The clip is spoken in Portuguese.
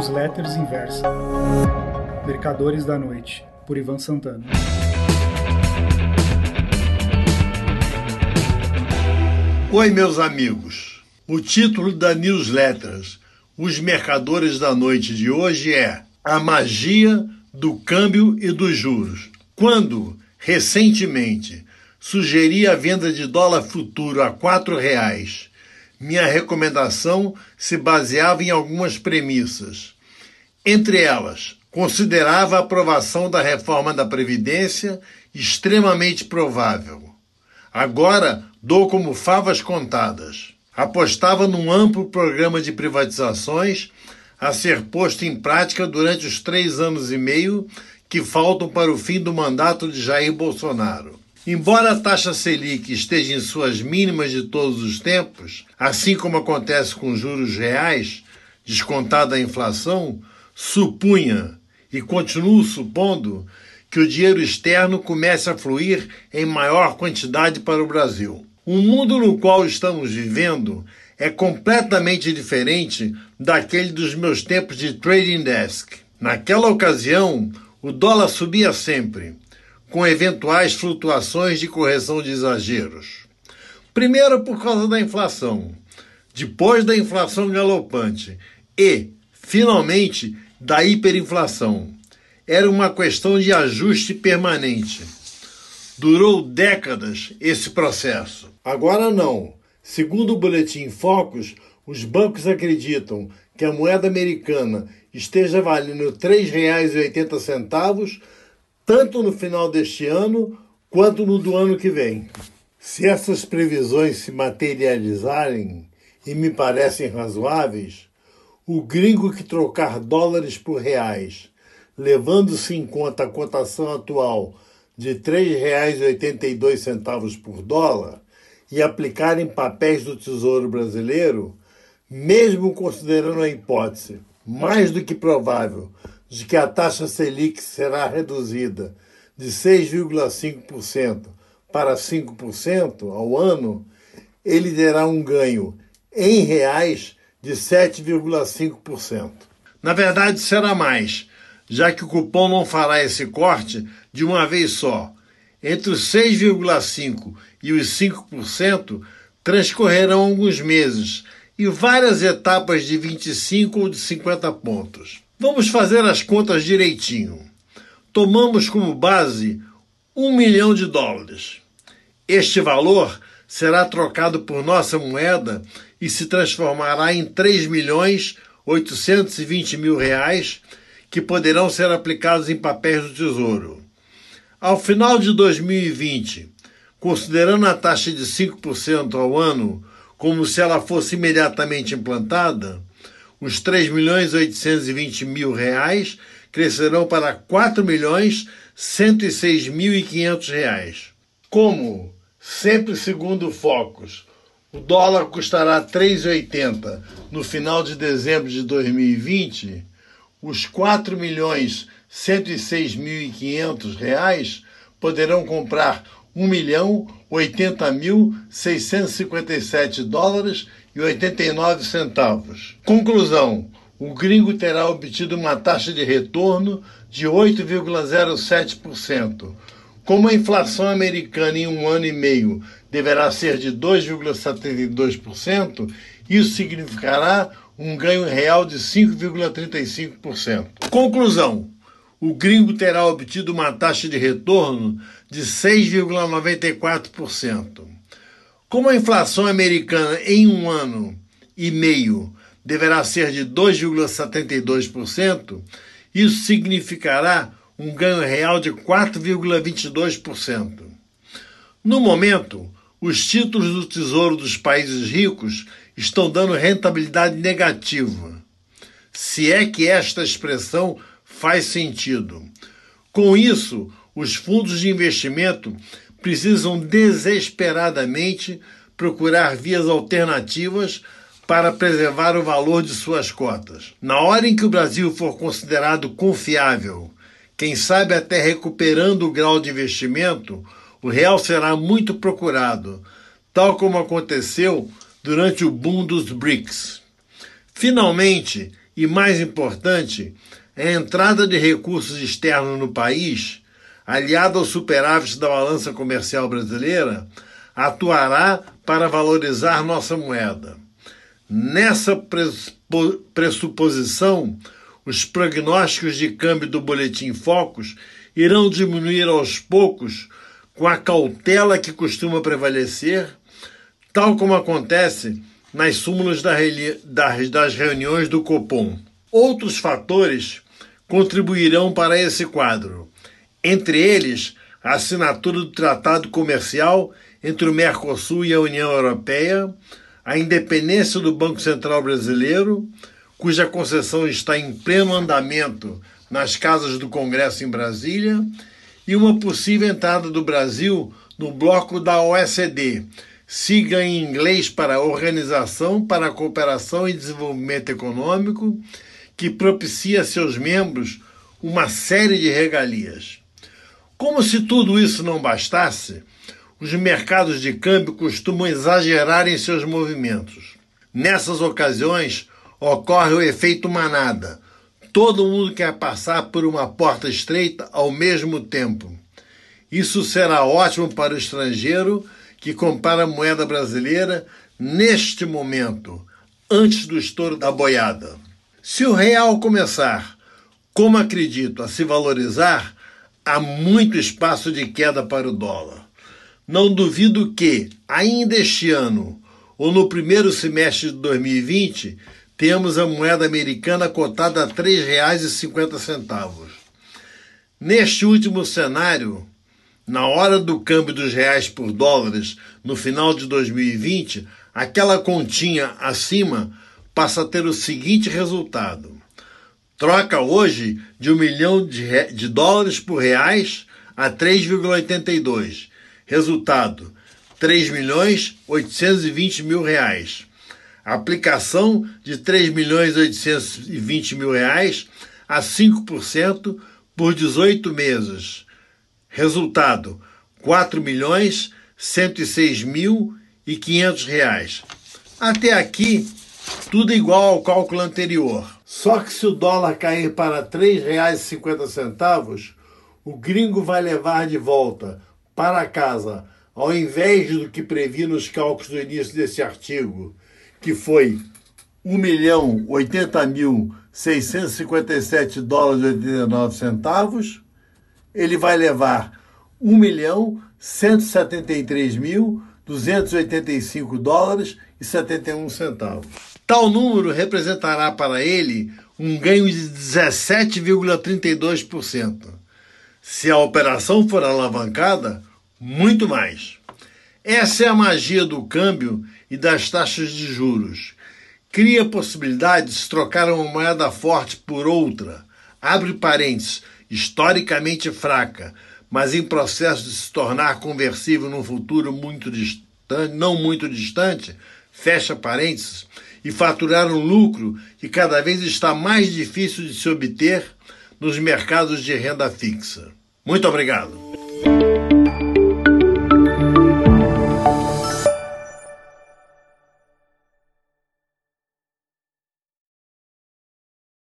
Newsletters Inversa. Mercadores da Noite, por Ivan Santana. Oi, meus amigos. O título da Newsletters Os Mercadores da Noite de hoje é A Magia do Câmbio e dos Juros. Quando, recentemente, sugeri a venda de dólar futuro a R$ reais minha recomendação se baseava em algumas premissas. Entre elas, considerava a aprovação da reforma da Previdência extremamente provável. Agora dou como favas contadas. Apostava num amplo programa de privatizações a ser posto em prática durante os três anos e meio que faltam para o fim do mandato de Jair Bolsonaro. Embora a taxa Selic esteja em suas mínimas de todos os tempos, assim como acontece com juros reais, descontada a inflação, supunha e continuo supondo que o dinheiro externo comece a fluir em maior quantidade para o Brasil. O mundo no qual estamos vivendo é completamente diferente daquele dos meus tempos de trading desk. Naquela ocasião, o dólar subia sempre com eventuais flutuações de correção de exageros. Primeiro, por causa da inflação, depois da inflação galopante e, finalmente, da hiperinflação. Era uma questão de ajuste permanente. Durou décadas esse processo. Agora não. Segundo o boletim Focus, os bancos acreditam que a moeda americana esteja valendo R$ 3,80 tanto no final deste ano quanto no do ano que vem. Se essas previsões se materializarem, e me parecem razoáveis, o gringo que trocar dólares por reais, levando-se em conta a cotação atual de R$ 3,82 por dólar, e aplicar em papéis do Tesouro Brasileiro, mesmo considerando a hipótese mais do que provável de que a taxa Selic será reduzida de 6,5% para 5% ao ano, ele terá um ganho em reais de 7,5%. Na verdade, será mais, já que o cupom não fará esse corte de uma vez só. Entre os 6,5% e os 5% transcorrerão alguns meses e várias etapas de 25 ou de 50 pontos. Vamos fazer as contas direitinho. Tomamos como base um milhão de dólares. Este valor será trocado por nossa moeda e se transformará em 3 milhões 820 mil reais que poderão ser aplicados em papéis do Tesouro. Ao final de 2020, considerando a taxa de 5% ao ano como se ela fosse imediatamente implantada, os 3 milhões 820 mil reais crescerão para 4 milhões 106 mil e 500 reais. Como, sempre segundo o Focus, o dólar custará 3,80 no final de dezembro de 2020, os 4 milhões 106 mil e 500 reais poderão comprar 1 milhão 80 mil 657 dólares e 89 centavos. Conclusão: o gringo terá obtido uma taxa de retorno de 8,07%. Como a inflação americana em um ano e meio deverá ser de 2,72%, isso significará um ganho real de 5,35%. Conclusão: o gringo terá obtido uma taxa de retorno de 6,94%. Como a inflação americana em um ano e meio deverá ser de 2,72%, isso significará um ganho real de 4,22%. No momento, os títulos do Tesouro dos países ricos estão dando rentabilidade negativa. Se é que esta expressão faz sentido. Com isso, os fundos de investimento precisam desesperadamente procurar vias alternativas para preservar o valor de suas cotas. Na hora em que o Brasil for considerado confiável, quem sabe até recuperando o grau de investimento, o real será muito procurado, tal como aconteceu durante o boom dos BRICS. Finalmente, e, mais importante, a entrada de recursos externos no país, aliada ao superávit da balança comercial brasileira, atuará para valorizar nossa moeda. Nessa pressuposição, os prognósticos de câmbio do Boletim Focus irão diminuir aos poucos, com a cautela que costuma prevalecer, tal como acontece nas súmulas das reuniões do Copom. Outros fatores contribuirão para esse quadro, entre eles a assinatura do Tratado Comercial entre o Mercosul e a União Europeia, a independência do Banco Central Brasileiro, cuja concessão está em pleno andamento nas casas do Congresso em Brasília, e uma possível entrada do Brasil no bloco da OECD, siga em inglês para Organização para a Cooperação e Desenvolvimento Econômico, que propicia a seus membros uma série de regalias. Como se tudo isso não bastasse, os mercados de câmbio costumam exagerar em seus movimentos. Nessas ocasiões, ocorre o efeito manada. Todo mundo quer passar por uma porta estreita ao mesmo tempo. Isso será ótimo para o estrangeiro que compara a moeda brasileira neste momento, antes do estouro da boiada. Se o real começar, como acredito, a se valorizar, há muito espaço de queda para o dólar. Não duvido que, ainda este ano, ou no primeiro semestre de 2020, temos a moeda americana cotada a R$ 3,50. Neste último cenário, na hora do câmbio dos reais por dólares, no final de 2020, aquela continha acima passa a ter o seguinte resultado: troca hoje de um milhão de, de dólares por reais a 3,82. Resultado: 3 milhões 820 mil reais. Aplicação de 3 milhões 820 mil reais a 5% por 18 meses Resultado: 4 milhões 106 mil e 500 reais. Até aqui, tudo igual ao cálculo anterior. Só que se o dólar cair para R$ 3,50, o gringo vai levar de volta para casa, ao invés do que previ nos cálculos do início desse artigo, que foi 1 milhão 80 mil 657 dólares e 89 centavos, ele vai levar 1 milhão 173 mil 285 dólares e 71 centavos. Tal número representará para ele um ganho de 17,32%. Se a operação for alavancada, muito mais. Essa é a magia do câmbio e das taxas de juros. Cria possibilidade de trocar uma moeda forte por outra, abre parênteses, historicamente fraca, mas em processo de se tornar conversível num futuro muito distante, não muito distante, fecha parênteses, e faturar um lucro que cada vez está mais difícil de se obter nos mercados de renda fixa. Muito obrigado.